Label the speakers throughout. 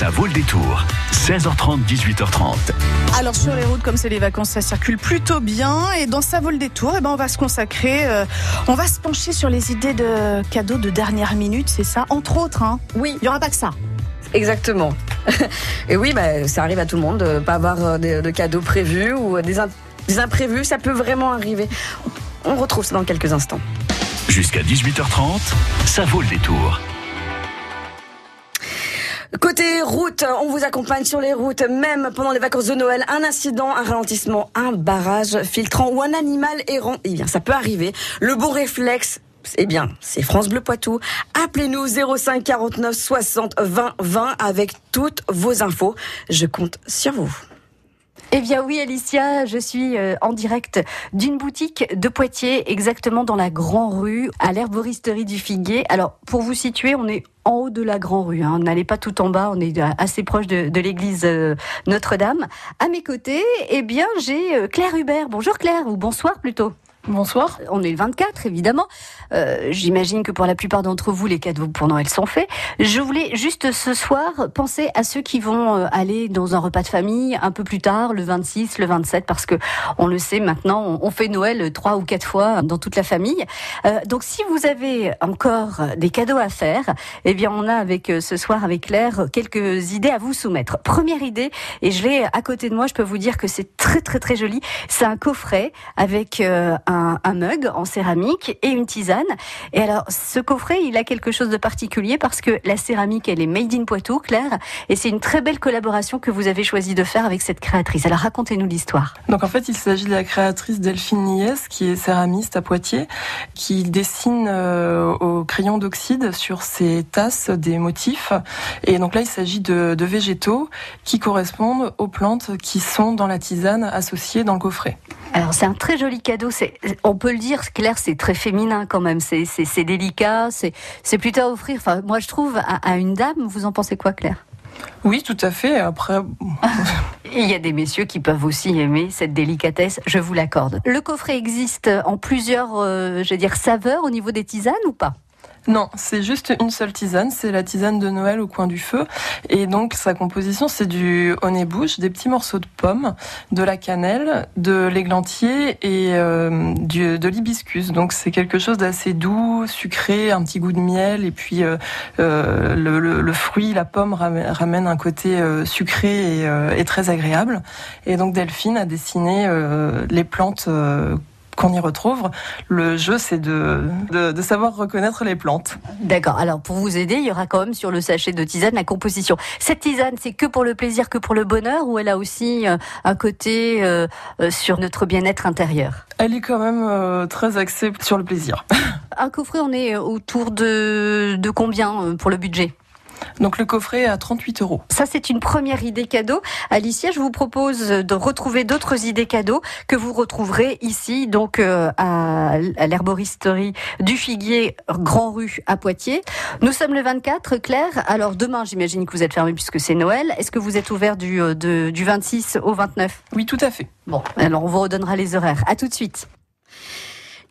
Speaker 1: Ça vaut le détour. 16h30, 18h30.
Speaker 2: Alors sur les routes, comme c'est les vacances, ça circule plutôt bien. Et dans Ça vaut le détour, eh ben, on va se consacrer, euh, on va se pencher sur les idées de cadeaux de dernière minute, c'est ça Entre autres, hein
Speaker 3: Oui.
Speaker 2: Il n'y aura pas que ça.
Speaker 3: Exactement. Et oui, bah, ça arrive à tout le monde de pas avoir euh, de, de cadeaux prévus ou des, im- des imprévus. Ça peut vraiment arriver. On retrouve ça dans quelques instants.
Speaker 1: Jusqu'à 18h30, ça vaut le détour.
Speaker 3: Côté route, on vous accompagne sur les routes, même pendant les vacances de Noël. Un incident, un ralentissement, un barrage filtrant ou un animal errant, eh bien, ça peut arriver. Le bon réflexe, eh bien, c'est France Bleu Poitou. Appelez-nous 05 49 60 20 20 avec toutes vos infos. Je compte sur vous.
Speaker 4: Eh bien oui, Alicia, je suis euh, en direct d'une boutique de Poitiers, exactement dans la Grand Rue, à l'herboristerie du Figuier. Alors, pour vous situer, on est en haut de la Grand Rue. Hein. N'allez pas tout en bas, on est assez proche de, de l'église euh, Notre-Dame. À mes côtés, eh bien, j'ai euh, Claire Hubert. Bonjour Claire, ou bonsoir plutôt.
Speaker 5: Bonsoir.
Speaker 4: On est le 24, évidemment. Euh, J'imagine que pour la plupart d'entre vous, les cadeaux pour Noël sont faits. Je voulais juste ce soir penser à ceux qui vont euh, aller dans un repas de famille un peu plus tard, le 26, le 27, parce que on le sait maintenant, on- fait Noël trois ou quatre fois dans toute la famille. Euh, donc, si vous avez encore des cadeaux à faire, eh bien, on a avec ce soir avec Claire quelques idées à vous soumettre. Première idée, et je l'ai à côté de moi, je peux vous dire que c'est très très très joli. C'est un coffret avec un, un mug en céramique et une tisane. Et alors, ce coffret, il a quelque chose de particulier parce que la céramique, elle est made in Poitou, Claire, et c'est une très belle collaboration que vous avez choisi de faire avec cette créatrice. Alors, racontez-nous l'histoire.
Speaker 5: Donc en fait, il s'agit de la créatrice Delphine Nies, qui est céramiste à Poitiers, qui dessine euh, au crayon d'oxyde sur ses tasses des motifs. Et donc là, il s'agit de végétaux qui correspondent aux plantes qui sont dans la tisane associée dans le coffret.
Speaker 4: Alors, c'est un très joli cadeau. C'est, on peut le dire, Claire, c'est très féminin quand même. C'est, c'est, c'est délicat. C'est, c'est plutôt à offrir. Enfin, moi, je trouve à, à une dame. Vous en pensez quoi, Claire?
Speaker 5: Oui, tout à fait. Après,
Speaker 4: il y a des messieurs qui peuvent aussi aimer cette délicatesse, je vous l'accorde. Le coffret existe en plusieurs, euh, je veux dire, saveurs au niveau des tisanes ou pas?
Speaker 5: Non, c'est juste une seule tisane, c'est la tisane de Noël au coin du feu. Et donc sa composition, c'est du honey-bouche, des petits morceaux de pommes, de la cannelle, de l'églantier et euh, de l'hibiscus. Donc c'est quelque chose d'assez doux, sucré, un petit goût de miel. Et puis euh, euh, le, fruit, la pomme ramène, un côté sucré et, très agréable. Et donc Delphine a dessiné les plantes. Qu'on y retrouve. Le jeu, c'est de, de, de savoir reconnaître les plantes.
Speaker 4: D'accord. Alors pour vous aider, il y aura quand même sur le sachet de tisane la composition. Cette tisane, c'est que pour le plaisir, que pour le bonheur, ou elle a aussi euh, un côté euh, euh, sur notre bien-être intérieur?
Speaker 5: Elle est quand même euh, très axée sur le plaisir.
Speaker 4: Un coffret, on est autour de, de combien pour le budget?
Speaker 5: Donc le coffret est à 38 euros.
Speaker 4: Ça, c'est une première idée cadeau. Alicia, je vous propose de retrouver d'autres idées cadeaux que vous retrouverez ici, donc euh, à, l'herboristerie du Figuier, Grand Rue à Poitiers. Nous sommes le 24, Claire. Alors demain, j'imagine que vous êtes fermé puisque c'est Noël. Est-ce que vous êtes ouvert du, euh, de- du 26 au 29
Speaker 5: Oui, tout à fait.
Speaker 4: Bon, alors on vous redonnera les horaires. À tout de suite.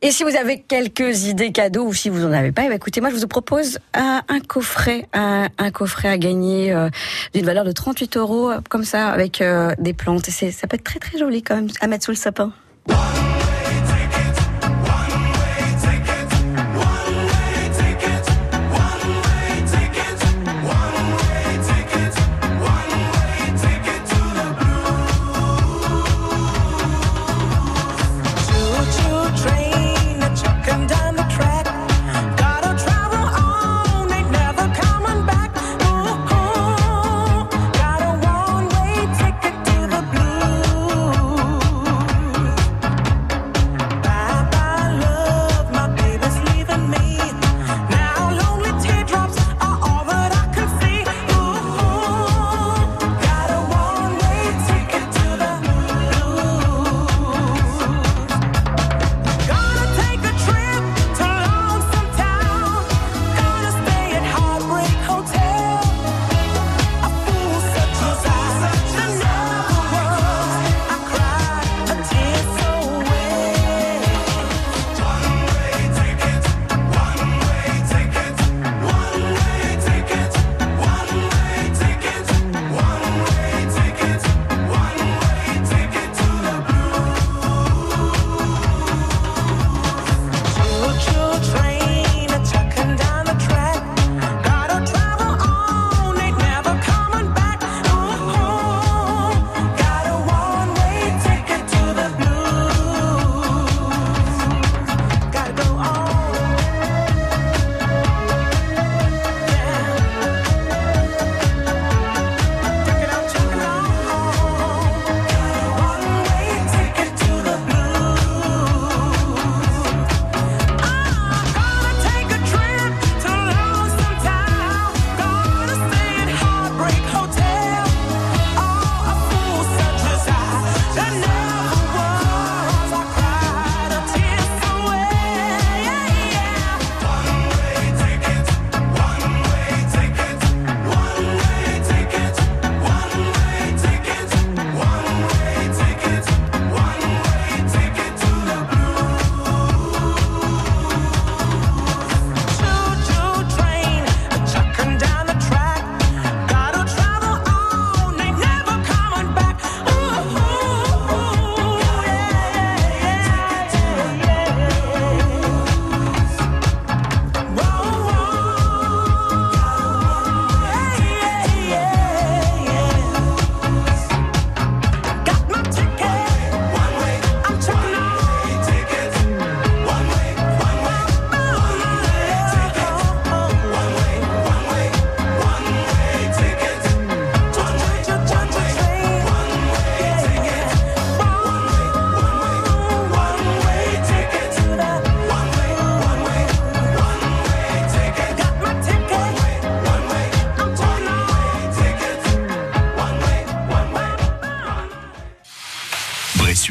Speaker 3: Et si vous avez quelques idées cadeaux ou si vous en avez pas, eh ben, écoutez, moi je vous propose un, un coffret, un, un coffret à gagner euh, d'une valeur de 38 euros, euh, comme ça, avec euh, des plantes. Et ça peut être très très joli quand même à mettre sous le sapin.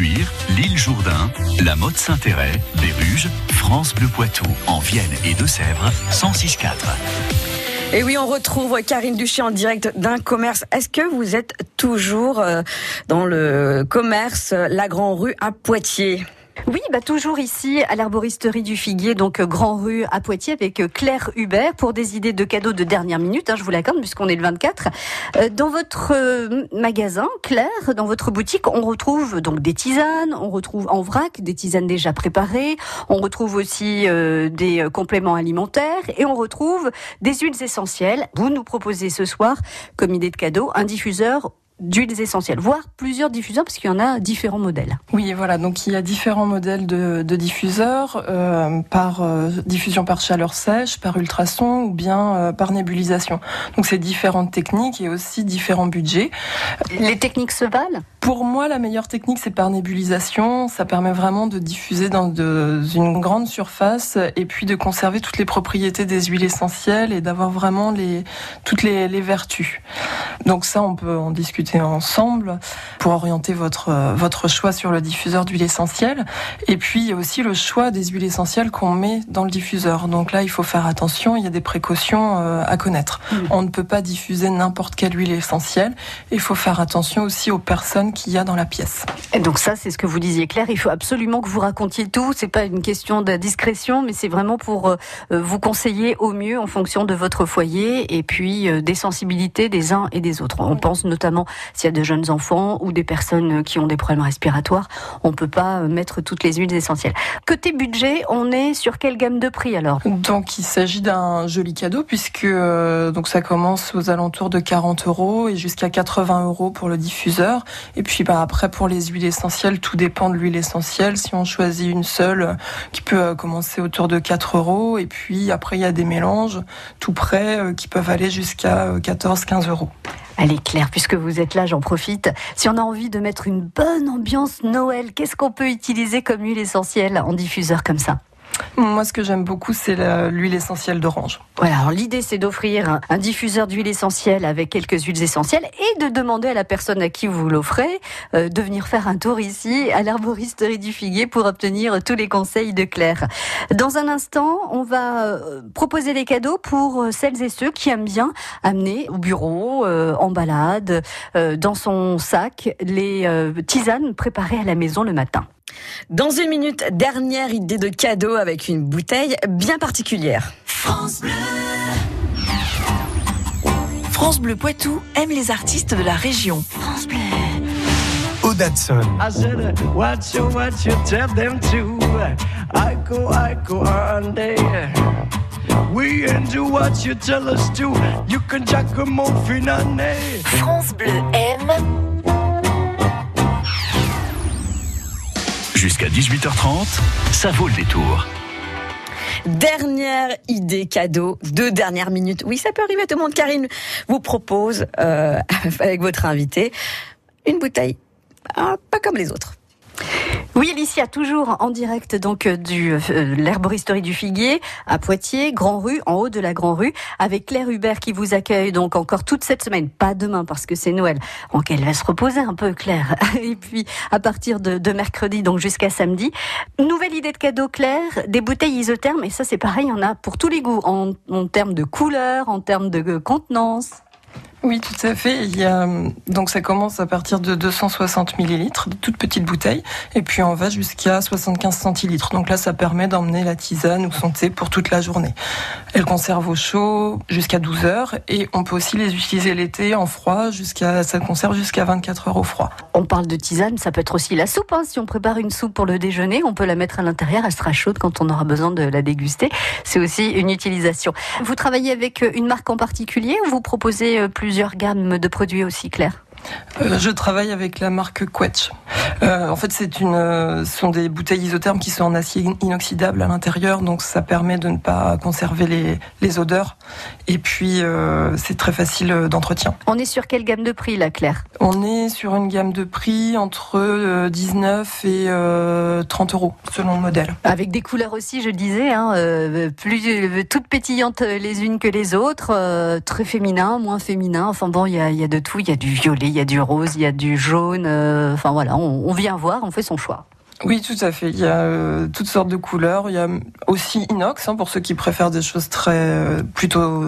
Speaker 1: L'île Jourdain, la Motte Saint-Héret, Béruges, France Bleu Poitou, en Vienne et Deux-Sèvres, 106.4.
Speaker 3: Et oui, on retrouve Karine Duché en direct d'un commerce. Est-ce que vous êtes toujours euh, dans le commerce La Grand Rue à Poitiers?
Speaker 4: Oui, bah toujours ici à l'arboristerie du Figuier, donc euh, Grand Rue à Poitiers avec euh, Claire Hubert pour des idées de cadeaux de dernière minute. hein, je vous l'accorde puisqu'on est le 24. Euh, Dans votre magasin, Claire, dans votre boutique, on retrouve donc des tisanes, on retrouve en vrac des tisanes déjà préparées, on retrouve aussi des compléments alimentaires et on retrouve des huiles essentielles. Vous nous proposez ce soir comme idée de cadeau un diffuseur d'huiles essentielles, voire plusieurs diffuseurs parce qu'il y en a différents modèles.
Speaker 5: Oui, voilà. Donc il y a différents modèles de, de diffuseurs euh, par euh, diffusion par chaleur sèche, par ultrason ou bien euh, par nébulisation. Donc c'est différentes techniques et aussi différents budgets.
Speaker 4: Les techniques se valent?
Speaker 5: Pour moi, la meilleure technique c'est par nébulisation. Ça permet vraiment de diffuser dans de- une grande surface et puis de conserver toutes les propriétés des huiles essentielles et d'avoir vraiment les toutes les, les vertus. Donc ça, on peut en discuter ensemble pour orienter votre euh, votre choix sur le diffuseur d'huile essentielle. Et puis il y a aussi le choix des huiles essentielles qu'on met dans le diffuseur. Donc là, il faut faire attention. Il y a des précautions euh, à connaître. On ne peut pas diffuser n'importe quelle huile essentielle. Il faut faire attention aussi aux personnes qu'il y a dans la pièce.
Speaker 4: Et donc ça, c'est ce que vous disiez, Claire. Il faut absolument que vous racontiez tout. C'est pas une question de discrétion, mais c'est vraiment pour euh, vous conseiller au mieux en fonction de votre foyer et puis des sensibilités des uns et des autres. On pense notamment s'il y a de jeunes enfants ou des personnes qui ont des problèmes respiratoires, on peut pas mettre toutes les huiles essentielles. Côté budget, on est sur quelle gamme de prix alors?
Speaker 5: Donc il s'agit d'un joli cadeau puisque euh, donc ça commence aux alentours de 40 euros et jusqu'à 80 euros pour le diffuseur. Et puis bah, après pour les huiles essentielles, tout dépend de l'huile essentielle. Si on choisit une seule, euh, qui peut euh, commencer autour de 4 euros. Et puis après il y a des mélanges tout euh, qui peuvent aller jusqu'à 14-15 euros.
Speaker 4: Allez Claire, puisque vous êtes là, j'en profite. Si on a envie de mettre une bonne ambiance Noël, qu'est-ce qu'on peut utiliser comme huile essentielle en diffuseur comme ça?
Speaker 5: Moi ce que j'aime beaucoup c'est l'huile essentielle d'orange.
Speaker 4: Voilà, alors l'idée c'est d'offrir un, diffuseur d'huile essentielle avec quelques huiles essentielles et de demander à la personne à qui vous l'offrez euh, de venir faire un tour ici à l'arboristerie du Figuier pour obtenir tous les conseils de Claire. Dans un instant, on va euh, proposer des cadeaux pour euh, celles et ceux qui aiment bien amener au bureau, en balade, dans son sac, les tisanes préparées à la maison le matin.
Speaker 3: Dans une minute, dernière idée de cadeau avec une bouteille bien particulière.
Speaker 6: France Bleu Poitou aime les artistes de la région.
Speaker 7: Odadson.
Speaker 8: I said, what you, what you tell them to? I go, I go on there. We into what you tell us to. You can jack a muffin on there.
Speaker 6: France Bleu aime
Speaker 1: Jusqu'à 18h30, ça vaut le détour.
Speaker 3: Dernière idée cadeau de dernière minute. Oui, ça peut arriver à tout le monde. Karine vous propose, euh, avec votre invité, une bouteille ah, pas comme les autres.
Speaker 4: Oui, Alicia, toujours en direct donc euh, du euh, l'herboristerie du Figuier à Poitiers, Grand Rue, en haut de la Grand Rue, avec Claire Hubert qui vous accueille donc encore toute cette semaine, pas demain parce que c'est Noël, donc elle va se reposer un peu, Claire. Et puis à partir de, de mercredi donc jusqu'à samedi, nouvelle idée de cadeau, Claire, des bouteilles isothermes et ça c'est pareil, il y en a pour tous les goûts. En, en termes de couleur, en termes de euh, contenance.
Speaker 5: Oui, tout à fait. Donc ça commence à partir de 260 millilitres, de toutes petites bouteilles, et puis on va jusqu'à 75 centilitres. Donc là, ça permet d'emmener la tisane ou son thé pour toute la journée. Elle conserve au chaud jusqu'à 12 heures, et on peut aussi les utiliser l'été en froid, jusqu'à, ça conserve jusqu'à 24 heures au froid.
Speaker 4: On parle de tisane, ça peut être aussi la soupe. hein. Si on prépare une soupe pour le déjeuner, on peut la mettre à l'intérieur, elle sera chaude quand on aura besoin de la déguster. C'est aussi une utilisation. Vous travaillez avec une marque en particulier ou vous proposez euh, plusieurs gammes de produits aussi, Claire
Speaker 5: Euh, je travaille avec la marque Quetch. Euh, en fait, c'est une, euh, ce sont des bouteilles isothermes qui sont en acier inoxydable à l'intérieur, donc ça permet de ne pas conserver les, les odeurs. Et puis, c'est très facile d'entretien.
Speaker 4: On est sur quelle gamme de prix, là, Claire?
Speaker 5: On est sur une gamme de prix entre euh, 19 et euh, 30 euros selon le modèle.
Speaker 4: Avec des couleurs aussi, je disais, hein, plus toutes pétillantes les unes que les autres, très féminin, moins féminin. Enfin bon, il y a, il y a de tout. Il y a du violet, il y a du rose, il y a du jaune. euh, enfin voilà, on, on vient voir, on fait son choix.
Speaker 5: Oui, tout à fait. Il y a euh, toutes sortes de couleurs. Il y a aussi inox hein, pour ceux qui préfèrent des choses très euh, plutôt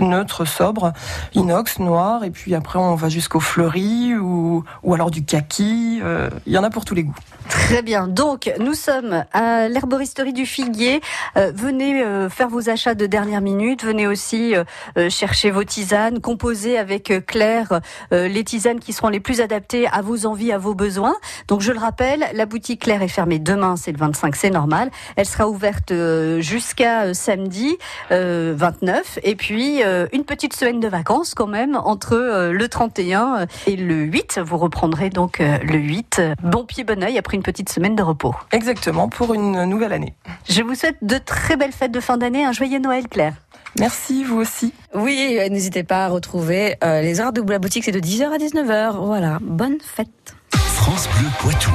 Speaker 5: neutres, sobres. Inox, noir, et puis après on va jusqu'au fleuri ou, ou alors du kaki. Euh, il y en a pour tous les goûts.
Speaker 4: Très bien. Donc, nous sommes à l'herboristerie du Figuier. Euh, venez euh, faire vos achats de dernière minute. Venez aussi euh, euh, chercher vos tisanes, composer avec euh, Claire les tisanes qui seront les plus adaptées à vos envies, à vos besoins. Donc, je le rappelle, la boutique Claire est fermée demain, c'est le 25, c'est normal. Elle sera ouverte jusqu'à samedi euh, 29. Et puis, une petite semaine de vacances quand même entre le 31 et le 8. Vous reprendrez donc le 8. Bon pied, bon oeil après petite semaine de repos.
Speaker 5: Exactement, pour une nouvelle année.
Speaker 4: Je vous souhaite de très belles fêtes de fin d'année, un joyeux Noël, Claire.
Speaker 5: Merci, vous aussi.
Speaker 3: Oui, euh, n'hésitez pas à retrouver euh, les heures de la boutique, c'est de 10h à 19h. Voilà, bonne fête.
Speaker 1: France Bleu Poitou.